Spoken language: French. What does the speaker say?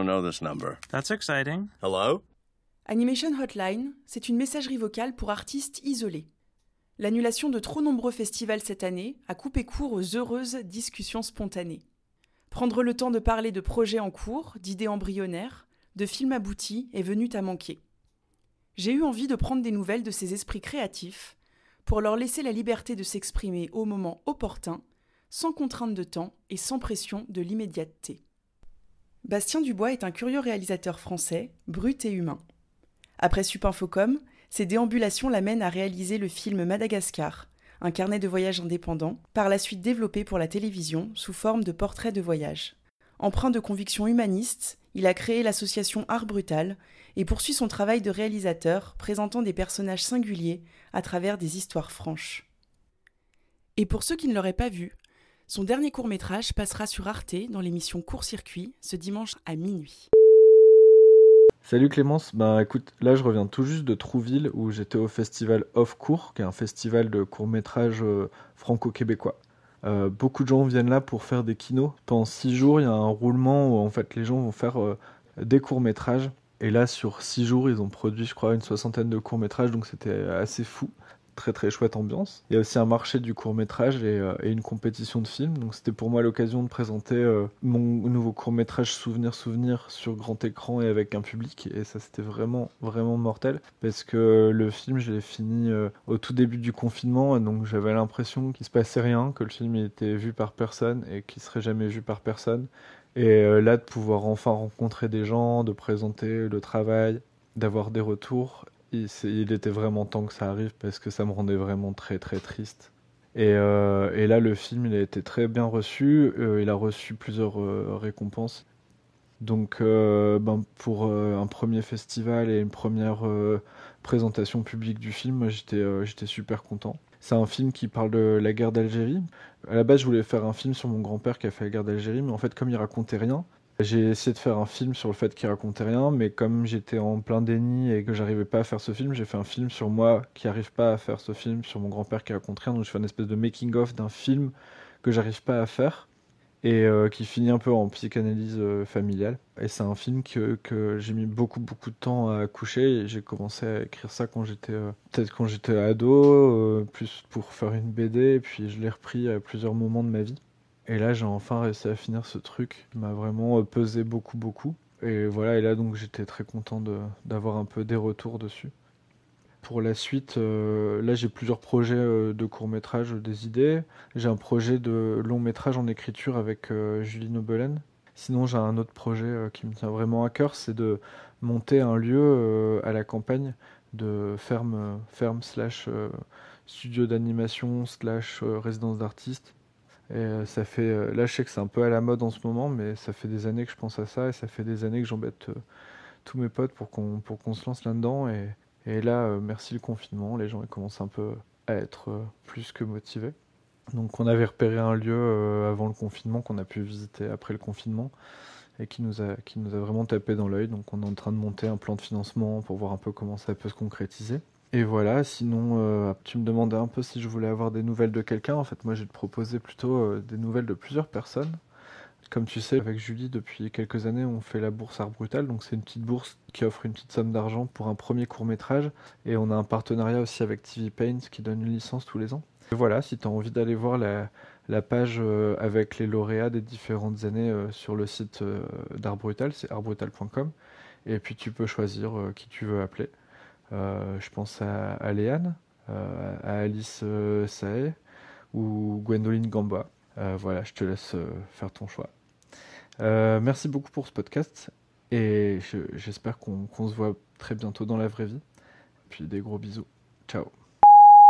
don't know this number. That's exciting. Hello? Animation Hotline, c'est une messagerie vocale pour artistes isolés. L'annulation de trop nombreux festivals cette année a coupé court aux heureuses discussions spontanées. Prendre le temps de parler de projets en cours, d'idées embryonnaires, de films aboutis est venu à manquer. J'ai eu envie de prendre des nouvelles de ces esprits créatifs pour leur laisser la liberté de s'exprimer au moment opportun, sans contrainte de temps et sans pression de l'immédiateté. Bastien Dubois est un curieux réalisateur français, brut et humain. Après Supinfocom, ses déambulations l'amènent à réaliser le film Madagascar, un carnet de voyage indépendant, par la suite développé pour la télévision sous forme de portraits de voyage. Empreint de convictions humanistes, il a créé l'association Art Brutal et poursuit son travail de réalisateur présentant des personnages singuliers à travers des histoires franches. Et pour ceux qui ne l'auraient pas vu, son dernier court métrage passera sur Arte dans l'émission Court Circuit ce dimanche à minuit. Salut Clémence, ben écoute, là je reviens tout juste de Trouville où j'étais au festival Off Court, qui est un festival de court métrage euh, franco-québécois. Euh, beaucoup de gens viennent là pour faire des kinos. Pendant six jours, il y a un roulement où en fait les gens vont faire euh, des courts métrages. Et là, sur six jours, ils ont produit, je crois, une soixantaine de courts métrages, donc c'était assez fou très très chouette ambiance. Il y a aussi un marché du court métrage euh, et, une compétition de films. Donc c'était pour moi l'occasion de présenter euh, mon nouveau court métrage Souvenir Souvenir sur grand écran et avec un public. Et ça c'était vraiment vraiment mortel parce que le film je l'ai fini euh, au tout début du confinement. Donc j'avais l'impression qu'il se passait rien, que le film était vu par personne et qu'il serait jamais vu par personne. Et là, de pouvoir enfin rencontrer des gens, de présenter le travail, d'avoir des retours il, était vraiment temps que ça arrive parce que ça me rendait vraiment très très triste. Et, euh, là, le film, il a été très bien reçu. Euh, il a reçu plusieurs euh, récompenses. Donc, ben, pour un premier festival et une première présentation publique du film, j'étais j'étais super content. C'est un film qui parle de la guerre d'Algérie. À la base, je voulais faire un film sur mon grand-père qui a fait la guerre d'Algérie, mais en fait, comme il racontait rien, j'ai essayé de faire un film sur le fait qu'il racontait rien, mais comme j'étais en plein déni et que j'arrivais pas à faire ce film, j'ai fait un film sur moi qui arrive pas à faire ce film, sur mon grand-père qui raconte rien. Donc je fais une espèce de making-of d'un film que j'arrive pas à faire et euh, qui finit un peu en psychanalyse euh, familiale. Et c'est un film que, que j'ai mis beaucoup beaucoup de temps à coucher. J'ai commencé à écrire ça quand j'étais euh, peut-être quand j'étais ado, plus pour faire une BD, et puis je l'ai repris à plusieurs moments de ma vie. Et là, j'ai enfin réussi à finir ce truc. Il m'a vraiment euh, pesé beaucoup, beaucoup. Et voilà, et là, donc, j'étais très content d'avoir un peu des retours dessus. Pour la suite, euh, là, j'ai plusieurs projets euh, de court-métrage, des idées. J'ai un projet de long-métrage en écriture avec Julie Nobelen. Sinon, j'ai un autre projet qui me tient vraiment à cœur, c'est de monter un lieu à la campagne de ferme, ferme slash studio d'animation slash résidence d'artistes et euh, ça fait, euh, là je sais que c'est un peu à la mode en ce moment, mais ça fait des années que je pense à ça et ça fait des années que j'embête euh, tous mes potes pour qu'on se lance là-dedans. Et, là, merci le confinement, les gens commencent un peu à être plus que motivés. Donc on avait repéré un lieu avant le confinement qu'on a pu visiter après le confinement et qui nous a vraiment tapé dans l'œil. Donc on est en train de monter un plan de financement pour voir un peu comment ça peut se concrétiser. Et voilà, sinon, euh, tu me demandais un peu si je voulais avoir des nouvelles de quelqu'un. En fait, moi, j'ai proposé plutôt euh, des nouvelles de plusieurs personnes. Comme tu sais, avec Julie, depuis quelques années, on fait la bourse Art Brutal. Donc, c'est une petite bourse qui offre une petite somme d'argent pour un premier court métrage. Et on a un partenariat aussi avec TV Paint qui donne une licence tous les ans. Et voilà, si tu as envie d'aller voir la, page euh, avec les lauréats des différentes années sur le site d'Art Brutal, c'est artbrutal.com. Et puis, tu peux choisir qui tu veux appeler. Euh, je pense à, Léane, euh, à Alice euh, Sae ou Gwendoline Gamba. voilà, je te laisse faire ton choix. merci beaucoup pour ce podcast et j'espère qu'on se voit très bientôt dans la vraie vie. Puis des gros bisous. Ciao.